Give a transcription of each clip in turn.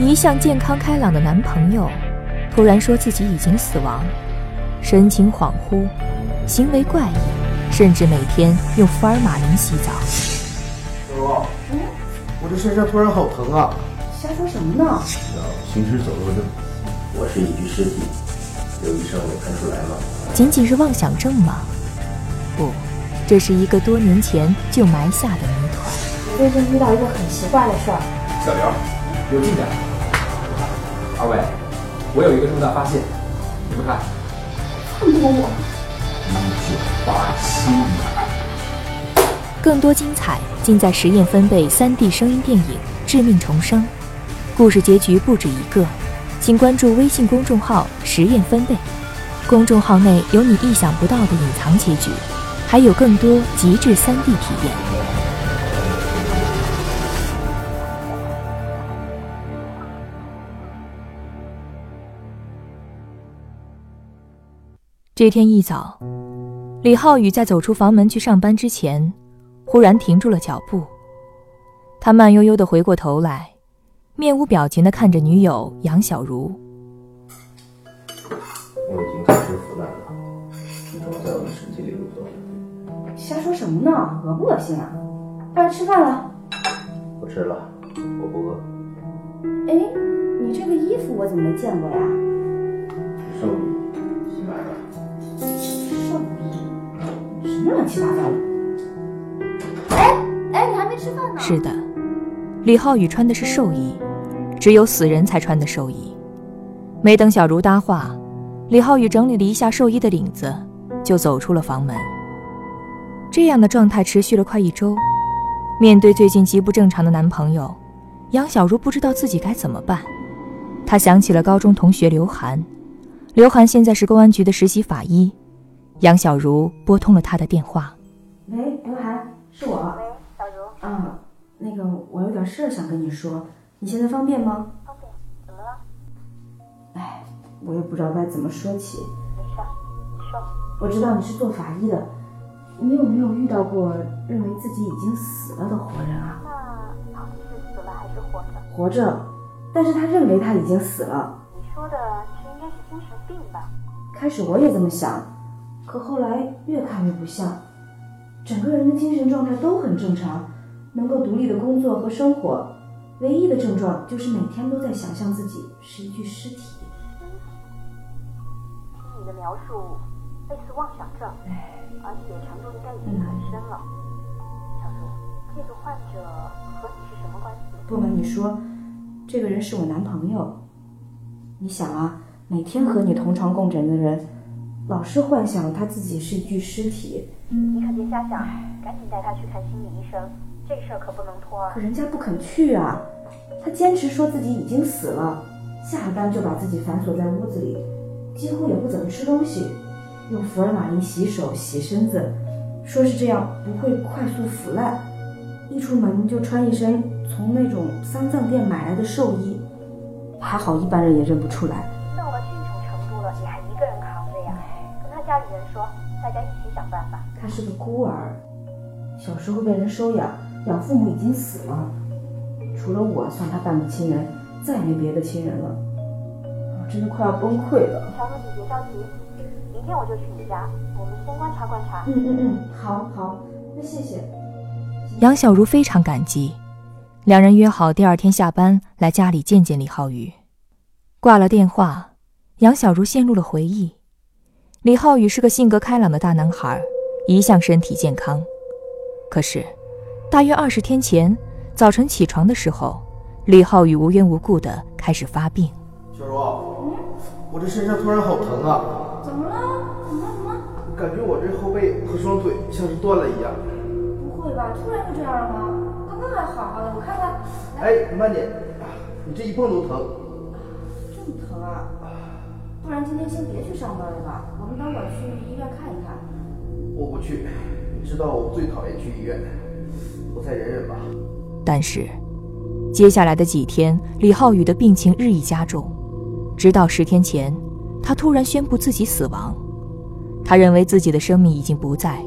一向健康开朗的男朋友，突然说自己已经死亡，神情恍惚，行为怪异，甚至每天用福尔马林洗澡。小茹，嗯，我这身上突然好疼啊！瞎说什么呢？行尸走肉症，我是一具尸体，刘医生没看出来吗？仅仅是妄想症吗？不，这是一个多年前就埋下的谜团。我最近遇到一个很奇怪的事儿。小刘，有进展。二位，我有一个重大发现，你们看。放过我！一九八七年。更多精彩尽在实验分贝三 D 声音电影《致命重生》，故事结局不止一个，请关注微信公众号“实验分贝”，公众号内有你意想不到的隐藏结局，还有更多极致三 D 体验。这天一早，李浩宇在走出房门去上班之前，忽然停住了脚步。他慢悠悠地回过头来，面无表情地看着女友杨小茹。我已经开始腐烂了，体重在我的身体里蠕动。瞎说什么呢？恶不恶心啊？快来吃饭了。不吃了，我不饿。哎，你这个衣服我怎么没见过呀？寿衣。什么乱七八糟的！哎哎，你还没吃饭呢。是的，李浩宇穿的是寿衣，只有死人才穿的寿衣。没等小茹搭话，李浩宇整理了一下寿衣的领子，就走出了房门。这样的状态持续了快一周。面对最近极不正常的男朋友，杨小茹不知道自己该怎么办。她想起了高中同学刘涵，刘涵现在是公安局的实习法医。杨小茹拨通了他的电话。喂，刘涵，是我。喂，小茹。嗯，那个，我有点事儿想跟你说，你现在方便吗？方便。怎么了？哎，我也不知道该怎么说起。没事，你说。我知道你是做法医的，你有没有遇到过认为自己已经死了的活人啊？那到底是死了还是活着？活着，但是他认为他已经死了。你说的这应该是精神病吧？开始我也这么想。可后来越看越不像，整个人的精神状态都很正常，能够独立的工作和生活，唯一的症状就是每天都在想象自己是一具尸体。听你的描述，类似妄想症，而且程度应该已经很深了。小茹，这个患者和你是什么关系？不瞒你说，这个人是我男朋友。你想啊，每天和你同床共枕的人。老是幻想他自己是一具尸体，你可别瞎想，赶紧带他去看心理医生，这事儿可不能拖。可人家不肯去啊，他坚持说自己已经死了，下了班就把自己反锁在屋子里，几乎也不怎么吃东西，用福尔马林洗手洗身子，说是这样不会快速腐烂，一出门就穿一身从那种丧葬店买来的寿衣，还好一般人也认不出来。大家一起想办法。他是个孤儿，小时候被人收养，养父母已经死了，除了我算他半个亲人，再也没别的亲人了。我真的快要崩溃了。乔茹，你别着急，明天我就去你家，我们先观察观察。嗯嗯嗯，好好，那谢谢。杨小茹非常感激，两人约好第二天下班来家里见见李浩宇。挂了电话，杨小茹陷入了回忆。李浩宇是个性格开朗的大男孩，一向身体健康。可是，大约二十天前，早晨起床的时候，李浩宇无缘无故的开始发病。小茹，我这身上突然好疼啊！怎么了？怎么了？怎么？感觉我这后背和双腿像是断了一样。不会吧？突然就这样了吗？刚刚还好好的，我看看。哎，慢点，你这一碰都疼。这么疼啊？不然今天先别去上班了吧，我们等会儿去医院看一看。我不去，你知道我最讨厌去医院，我再忍忍吧。但是，接下来的几天，李浩宇的病情日益加重，直到十天前，他突然宣布自己死亡。他认为自己的生命已经不在，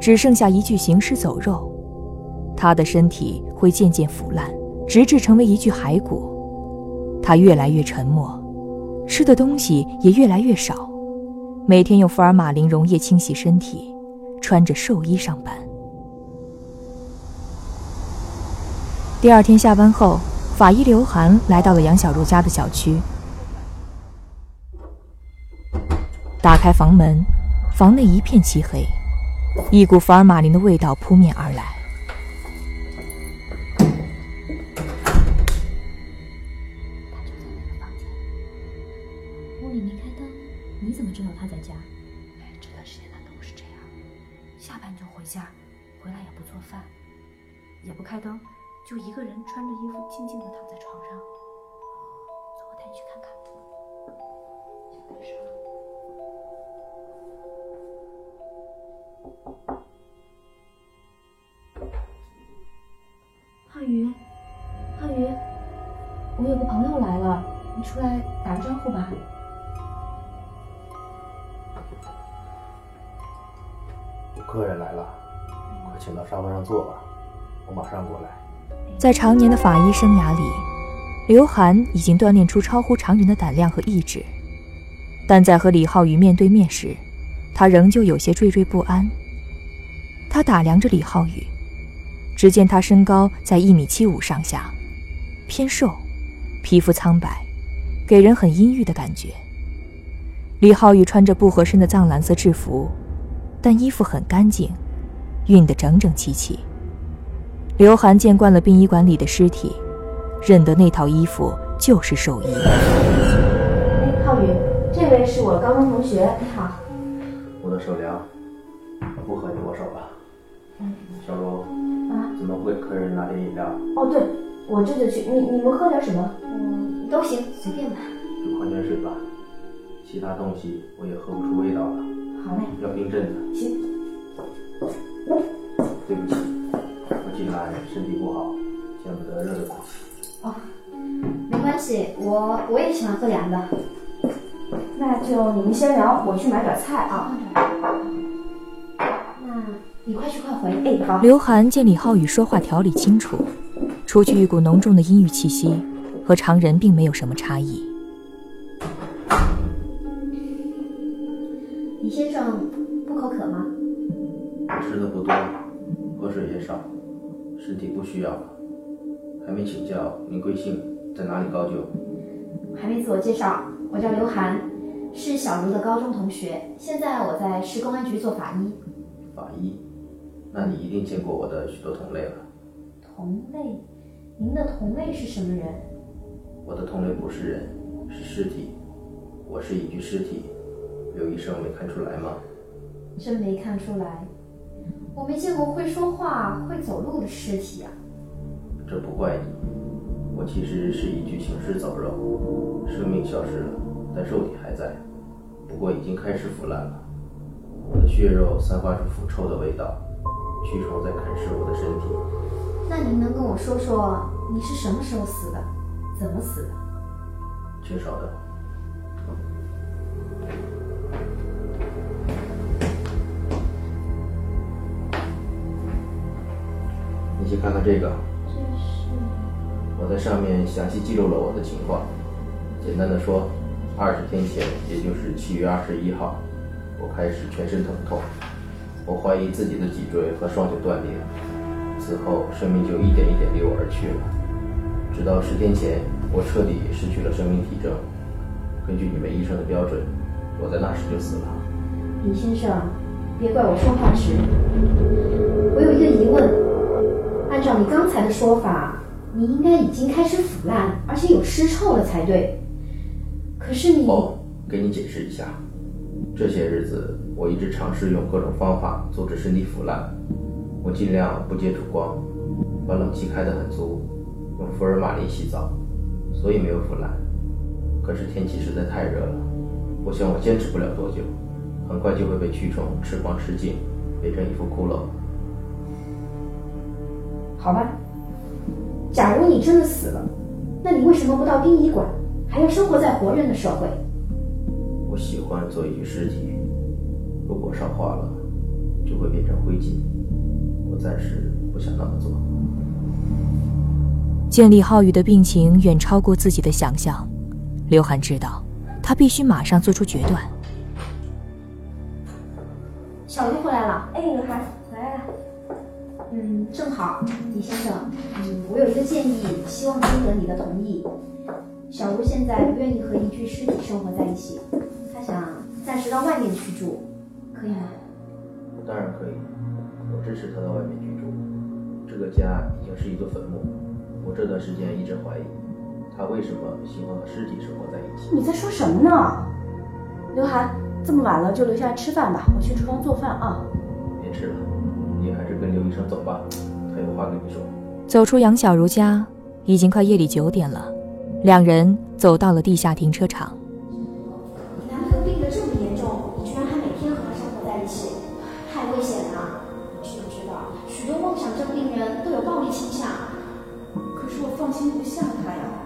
只剩下一具行尸走肉，他的身体会渐渐腐烂，直至成为一具骸骨。他越来越沉默，吃的东西也越来越少，每天用福尔马林溶液清洗身体，穿着寿衣上班。第二天下班后，法医刘涵来到了杨小茹家的小区，打开房门，房内一片漆黑，一股福尔马林的味道扑面而来。浩宇，浩宇，我有个朋友来了，你出来打个招呼吧。有客人来了，快请到沙发上坐吧。我马上过来。在常年的法医生涯里，刘涵已经锻炼出超乎常人的胆量和意志，但在和李浩宇面对面时，他仍旧有些惴惴不安。他打量着李浩宇，只见他身高在一米七五上下，偏瘦，皮肤苍白，给人很阴郁的感觉。李浩宇穿着不合身的藏蓝色制服，但衣服很干净，熨得整整齐齐。刘涵见惯了殡仪馆里的尸体，认得那套衣服就是寿衣。哎，浩宇，这位是我高中同学，你好。我的手凉，不和你握手了。嗯。小茹。啊。怎么会给客人拿点饮料？哦，对，我这就去。你你们喝点什么？嗯，都行，随便吧。就矿泉水吧，其他东西我也喝不出味道了。好嘞。要冰镇的。行。对不起。我近来身体不好，见不得热的东西。哦，没关系，我我也喜欢喝凉的。那就你们先聊，我去买点菜啊。那你快去快回。哎，好。刘涵见李浩宇说话条理清楚，除去一股浓重的阴郁气息，和常人并没有什么差异。李先生不口渴吗？吃的不多，喝水也少。身体不需要了，还没请教您贵姓，在哪里高就？还没自我介绍，我叫刘涵，是小茹的高中同学，现在我在市公安局做法医。法医？那你一定见过我的许多同类了。同类？您的同类是什么人？我的同类不是人，是尸体。我是一具尸体，刘医生没看出来吗？真没看出来。我没见过会说话、会走路的尸体啊！这不怪你，我其实是一具行尸走肉，生命消失了，但肉体还在，不过已经开始腐烂了。我的血肉散发出腐臭的味道，蛆虫在啃食我的身体。那您能跟我说说，你是什么时候死的？怎么死的？缺少的。你去看看这个，我在上面详细记录了我的情况。简单的说，二十天前，也就是七月二十一号，我开始全身疼痛，我怀疑自己的脊椎和双脚断裂，此后生命就一点一点离我而去了。直到十天前，我彻底失去了生命体征。根据你们医生的标准，我在那时就死了。李先生，别怪我说话迟。我有一个疑问。按照你刚才的说法，你应该已经开始腐烂，而且有尸臭了才对。可是你……哦，给你解释一下，这些日子我一直尝试用各种方法阻止身体腐烂。我尽量不接触光，把冷气开得很足，用福尔马林洗澡，所以没有腐烂。可是天气实在太热了，我想我坚持不了多久，很快就会被蛆虫吃光吃尽，变成一副骷髅。好吧，假如你真的死了，那你为什么不到殡仪馆，还要生活在活人的社会？我喜欢做一具尸体，如果烧化了，就会变成灰烬。我暂时不想那么做。见李浩宇的病情远超过自己的想象，刘涵知道，他必须马上做出决断。正好，李先生，嗯，我有一个建议，希望征得你的同意。小茹现在不愿意和一具尸体生活在一起，她想暂时到外面去住，可以吗？当然可以，我支持他到外面居住。这个家已经是一座坟墓，我这段时间一直怀疑，他为什么喜欢和尸体生活在一起。你在说什么呢？刘涵，这么晚了就留下来吃饭吧，我去厨房做饭啊。别吃了，跟刘医生走吧，他有话跟你说。走出杨小茹家，已经快夜里九点了，两人走到了地下停车场。男朋友病得这么严重，你居然还每天和他生活在一起，太危险了！你知不知道，许多妄想症病人都有暴力倾向。可是我放心不下他呀，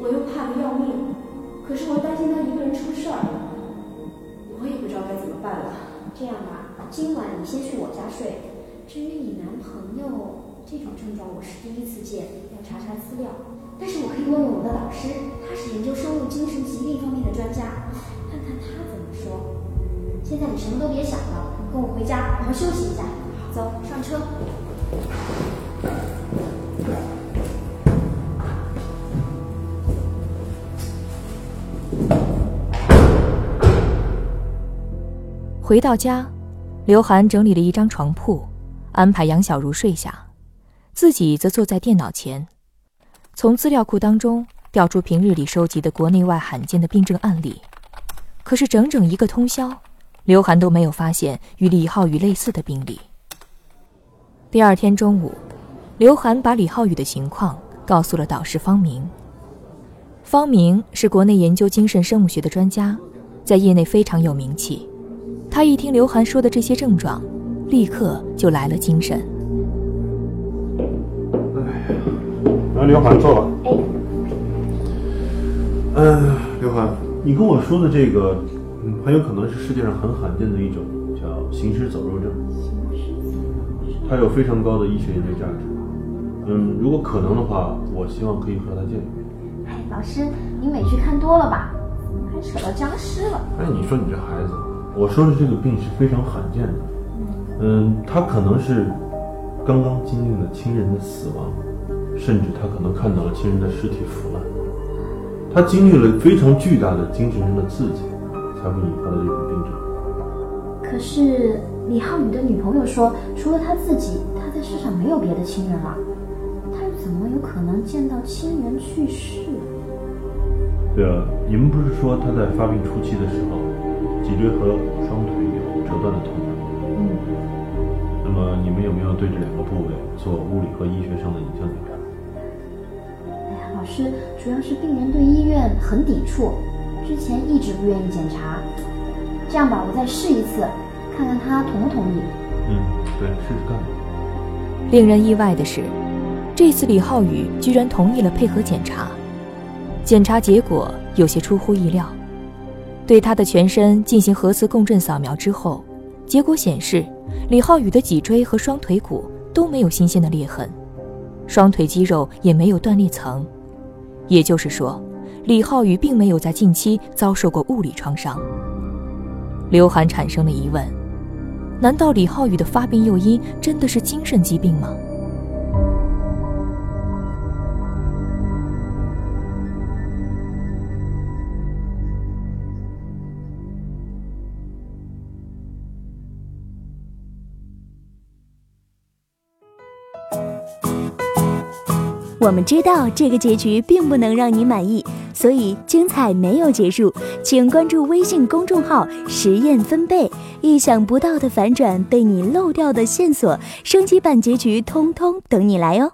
我又怕得要命，可是我担心他一个人出事儿，我也不知道该怎么办了。这样吧，今晚你先去我家睡。至于你男朋友这种症状，我是第一次见，要查查资料。但是我可以问问我的老师，他是研究生物精神疾病方面的专家，看看他怎么说。现在你什么都别想了，跟我回家好好休息一下。走上车。回到家，刘涵整理了一张床铺，安排杨小茹睡下，自己则坐在电脑前，从资料库当中调出平日里收集的国内外罕见的病症案例。可是整整一个通宵，刘涵都没有发现与李浩宇类似的病例。第二天中午，刘涵把李浩宇的情况告诉了导师方明。方明是国内研究精神生物学的专家，在业内非常有名气。他一听刘涵说的这些症状，立刻就来了精神。哎来，刘涵坐吧。哎，嗯，刘涵，你跟我说的这个，嗯，很有可能是世界上很罕见的一种叫行尸走肉症，它有非常高的医学研究价值。嗯，如果可能的话，我希望可以和他见一面。哎，老师，你美剧看多了吧？怎么还扯到僵尸了？哎，你说你这孩子，我说的这个病是非常罕见的。嗯，他可能是刚刚经历了亲人的死亡，甚至他可能看到了亲人的尸体腐烂，他经历了非常巨大的精神上的刺激，才会引发的这种病症。可是李浩宇的女朋友说，除了他自己，他在世上没有别的亲人了。他又怎么有可能见到亲人去世？对啊，你们不是说他在发病初期的时候，脊椎和双腿有折断的痛有没有对这两个部位做物理和医学上的影像检查？哎呀，老师，主要是病人对医院很抵触，之前一直不愿意检查。这样吧，我再试一次，看看他同不同意。嗯，对，试试看。令人意外的是，这次李浩宇居然同意了配合检查。检查结果有些出乎意料，对他的全身进行核磁共振扫描之后，结果显示李浩宇的脊椎和双腿骨都没有新鲜的裂痕，双腿肌肉也没有断裂层，也就是说，李浩宇并没有在近期遭受过物理创伤。刘涵产生了疑问：难道李浩宇的发病诱因真的是精神疾病吗？我们知道这个结局并不能让你满意，所以精彩没有结束，请关注微信公众号“实验分贝”，意想不到的反转，被你漏掉的线索，升级版结局通通等你来哦。